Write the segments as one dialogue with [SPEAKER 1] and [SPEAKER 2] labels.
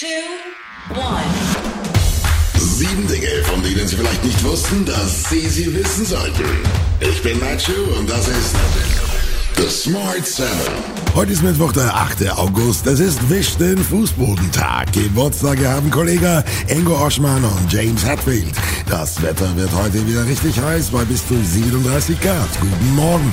[SPEAKER 1] two, one.
[SPEAKER 2] Sieben Dinge, von denen Sie vielleicht nicht wussten, dass Sie sie wissen sollten. Ich bin Nacho und das ist The Smart Seven. Heute ist Mittwoch, der 8. August. Es ist Wisch den Fußbodentag. Geburtstage haben Kollege Ingo Oschmann und James Hatfield. Das Wetter wird heute wieder richtig heiß bei bis zu 37 Grad. Guten Morgen.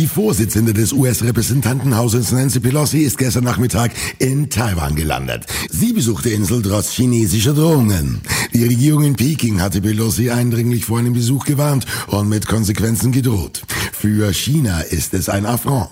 [SPEAKER 2] Die Vorsitzende des US-Repräsentantenhauses Nancy Pelosi ist gestern Nachmittag in Taiwan gelandet. Sie besuchte Insel trotz chinesischer Drohungen. Die Regierung in Peking hatte Pelosi eindringlich vor einem Besuch gewarnt und mit Konsequenzen gedroht. Für China ist es ein Affront.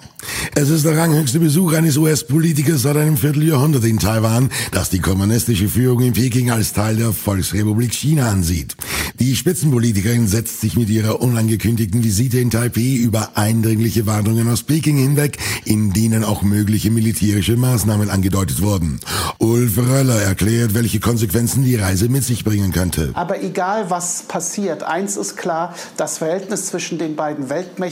[SPEAKER 2] Es ist der ranghöchste Besuch eines US-Politikers seit einem Vierteljahrhundert in Taiwan, das die kommunistische Führung in Peking als Teil der Volksrepublik China ansieht. Die Spitzenpolitikerin setzt sich mit ihrer unangekündigten Visite in Taipei über eindringliche Warnungen aus Peking hinweg, in denen auch mögliche militärische Maßnahmen angedeutet wurden. Ulf Röller erklärt, welche Konsequenzen die Reise mit sich bringen könnte.
[SPEAKER 3] Aber egal was passiert, eins ist klar, das Verhältnis zwischen den beiden Weltmächten,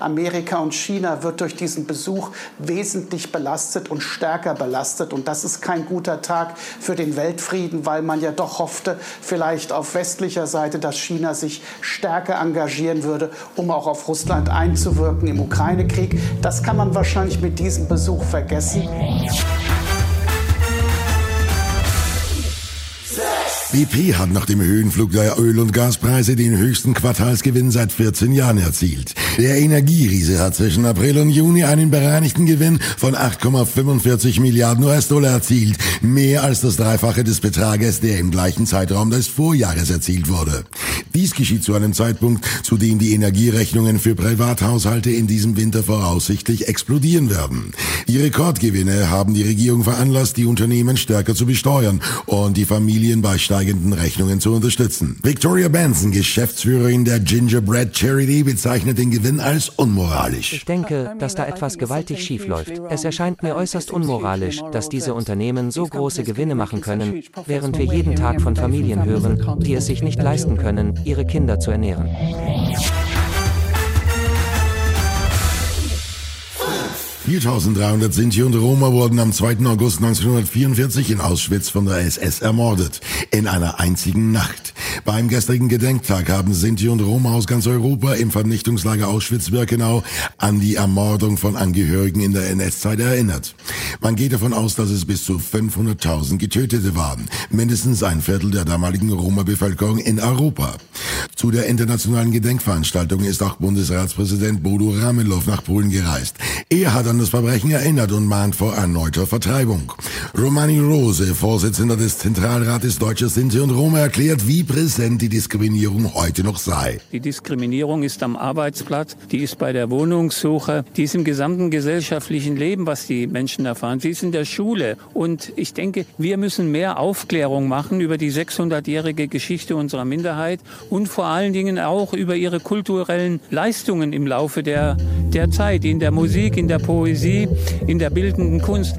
[SPEAKER 3] Amerika und China, wird durch diesen Besuch wesentlich belastet und stärker belastet. Und das ist kein guter Tag für den Weltfrieden, weil man ja doch hoffte, vielleicht auf westlicher Seite, dass China sich stärker engagieren würde, um auch auf Russland einzuwirken im Ukraine-Krieg. Das kann man wahrscheinlich mit diesem Besuch vergessen.
[SPEAKER 2] BP hat nach dem Höhenflug der Öl- und Gaspreise den höchsten Quartalsgewinn seit 14 Jahren erzielt. Der Energieriese hat zwischen April und Juni einen bereinigten Gewinn von 8,45 Milliarden US-Dollar erzielt, mehr als das Dreifache des Betrages, der im gleichen Zeitraum des Vorjahres erzielt wurde. Dies geschieht zu einem Zeitpunkt, zu dem die Energierechnungen für Privathaushalte in diesem Winter voraussichtlich explodieren werden. Die Rekordgewinne haben die Regierung veranlasst, die Unternehmen stärker zu besteuern und die Familien bei steigenden Rechnungen zu unterstützen. Victoria Benson, Geschäftsführerin der Gingerbread Charity, bezeichnet den Gewinn als unmoralisch.
[SPEAKER 4] Ich denke, dass da etwas gewaltig schief läuft. Es erscheint mir äußerst unmoralisch, dass diese Unternehmen so große Gewinne machen können, während wir jeden Tag von Familien hören, die es sich nicht leisten können, ihre Kinder zu ernähren.
[SPEAKER 2] 4300 Sinti und Roma wurden am 2. August 1944 in Auschwitz von der SS ermordet. In einer einzigen Nacht. Beim gestrigen Gedenktag haben Sinti und Roma aus ganz Europa im Vernichtungslager Auschwitz-Birkenau an die Ermordung von Angehörigen in der NS-Zeit erinnert. Man geht davon aus, dass es bis zu 500.000 Getötete waren. Mindestens ein Viertel der damaligen Roma-Bevölkerung in Europa. Zu der internationalen Gedenkveranstaltung ist auch Bundesratspräsident Bodo Ramelow nach Polen gereist. Er hat an das Verbrechen erinnert und mahnt vor erneuter Vertreibung. Romani Rose, Vorsitzender des Zentralrates Deutscher Sinti und Roma, erklärt, wie präsent die Diskriminierung heute noch sei.
[SPEAKER 5] Die Diskriminierung ist am Arbeitsplatz, die ist bei der Wohnungssuche, die ist im gesamten gesellschaftlichen Leben, was die Menschen erfahren. Sie ist in der Schule. Und ich denke, wir müssen mehr Aufklärung machen über die 600-jährige Geschichte unserer Minderheit und vor allen Dingen auch über ihre kulturellen Leistungen im Laufe der, der Zeit, in der Musik, in der Poesie, in der bildenden Kunst.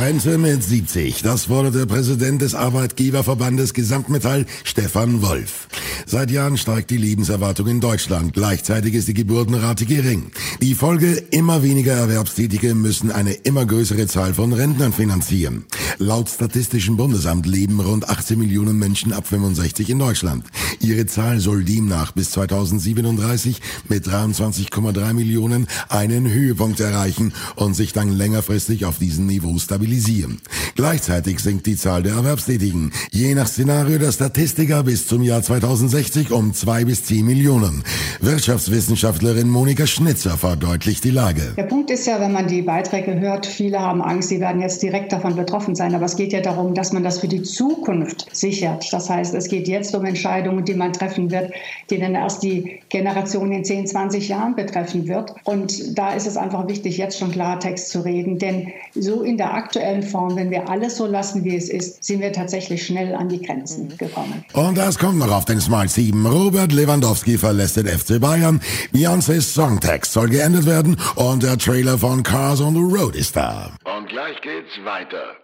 [SPEAKER 2] Rente mit 70. Das fordert der Präsident des Arbeitgeberverbandes Gesamtmetall, Stefan Wolf. Seit Jahren steigt die Lebenserwartung in Deutschland. Gleichzeitig ist die Geburtenrate gering. Die Folge, immer weniger Erwerbstätige müssen eine immer größere Zahl von Rentnern finanzieren. Laut Statistischem Bundesamt leben rund 18 Millionen Menschen ab 65 in Deutschland. Ihre Zahl soll demnach bis 2037 mit 23,3 Millionen einen Höhepunkt erreichen und sich dann längerfristig auf diesem Niveau stabilisieren. Gleichzeitig sinkt die Zahl der Erwerbstätigen. Je nach Szenario der Statistiker bis zum Jahr 2060 um zwei bis zehn Millionen. Wirtschaftswissenschaftlerin Monika Schnitzer verdeutlicht die Lage.
[SPEAKER 6] Der Punkt ist ja, wenn man die Beiträge hört, viele haben Angst, sie werden jetzt direkt davon betroffen sein. Aber es geht ja darum, dass man das für die Zukunft sichert. Das heißt, es geht jetzt um Entscheidungen, die man treffen wird, die dann erst die Generation in 10, 20 Jahren betreffen wird. Und da ist es einfach wichtig, jetzt schon Klartext zu reden. Denn so in der aktuellen Form, wenn wir alles so lassen, wie es ist, sind wir tatsächlich schnell an die Grenzen gekommen.
[SPEAKER 2] Und das kommt noch auf den Smart 7. Robert Lewandowski verlässt den FC Bayern. Beyoncé's Songtext soll geändert werden und der Trailer von Cars on the Road ist da.
[SPEAKER 7] Und gleich geht's weiter.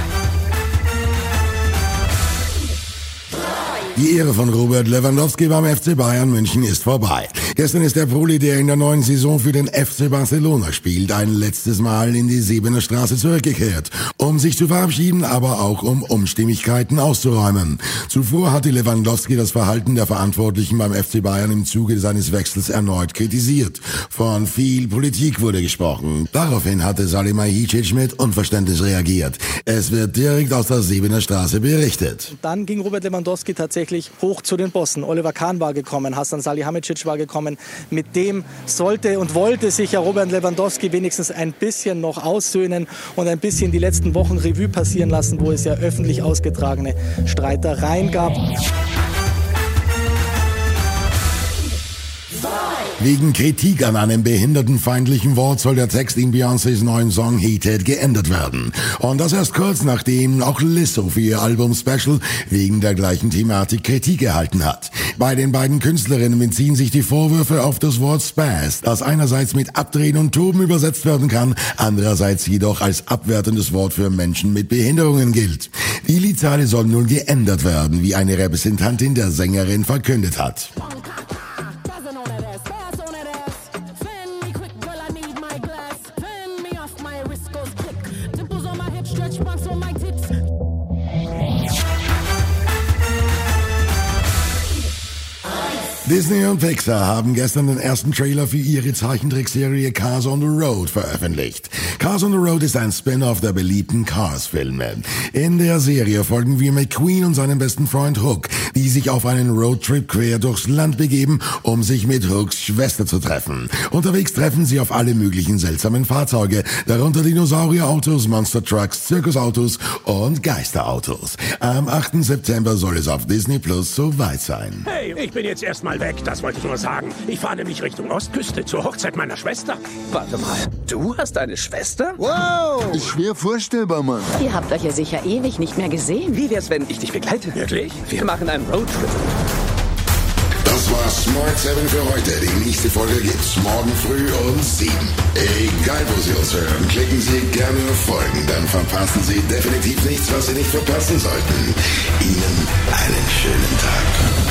[SPEAKER 2] Die Ehre von Robert Lewandowski beim FC Bayern München ist vorbei. Gestern ist der Proli, der in der neuen Saison für den FC Barcelona spielt, ein letztes Mal in die Siebener Straße zurückgekehrt, um sich zu verabschieden, aber auch um Umstimmigkeiten auszuräumen. Zuvor hatte Lewandowski das Verhalten der Verantwortlichen beim FC Bayern im Zuge seines Wechsels erneut kritisiert. Von viel Politik wurde gesprochen. Daraufhin hatte Salihamidzic mit Unverständnis reagiert. Es wird direkt aus der Siebener Straße berichtet.
[SPEAKER 8] Dann ging Robert Lewandowski tatsächlich hoch zu den Bossen. Oliver Kahn war gekommen, Hassan Salihamidzic war gekommen. Mit dem sollte und wollte sich ja Robert Lewandowski wenigstens ein bisschen noch aussöhnen und ein bisschen die letzten Wochen Revue passieren lassen, wo es ja öffentlich ausgetragene Streitereien gab.
[SPEAKER 2] Wegen Kritik an einem behindertenfeindlichen Wort soll der Text in Beyoncés neuen Song Heated geändert werden. Und das erst kurz nachdem auch Lizzo für ihr Album Special wegen der gleichen Thematik Kritik erhalten hat. Bei den beiden Künstlerinnen beziehen sich die Vorwürfe auf das Wort Spaz, das einerseits mit Abdrehen und Toben übersetzt werden kann, andererseits jedoch als abwertendes Wort für Menschen mit Behinderungen gilt. Die Liedzeile soll nun geändert werden, wie eine Repräsentantin der Sängerin verkündet hat. Disney und Pixar haben gestern den ersten Trailer für ihre Zeichentrickserie Cars on the Road veröffentlicht. Cars on the Road ist ein Spin-off der beliebten Cars-Filme. In der Serie folgen wir McQueen und seinem besten Freund Hook, die sich auf einen Roadtrip quer durchs Land begeben, um sich mit Hooks Schwester zu treffen. Unterwegs treffen sie auf alle möglichen seltsamen Fahrzeuge, darunter Dinosaurierautos, Monster Trucks, Zirkusautos und Geisterautos. Am 8. September soll es auf Disney Plus soweit sein.
[SPEAKER 9] Hey, ich bin jetzt erstmal weg, das wollte ich nur sagen. Ich fahre nämlich Richtung Ostküste zur Hochzeit meiner Schwester.
[SPEAKER 10] Warte mal, du hast eine Schwester?
[SPEAKER 11] Wow! Schwer vorstellbar, Mann.
[SPEAKER 12] Ihr habt euch ja sicher ewig nicht mehr gesehen.
[SPEAKER 10] Wie wär's, wenn ich dich begleite?
[SPEAKER 9] Wirklich?
[SPEAKER 10] Wir machen einen Roadtrip.
[SPEAKER 2] Das war Smart 7 für heute. Die nächste Folge gibt's morgen früh um 7. Egal, wo Sie uns hören, klicken Sie gerne auf Folgen. Dann verpassen Sie definitiv nichts, was Sie nicht verpassen sollten. Ihnen einen schönen Tag.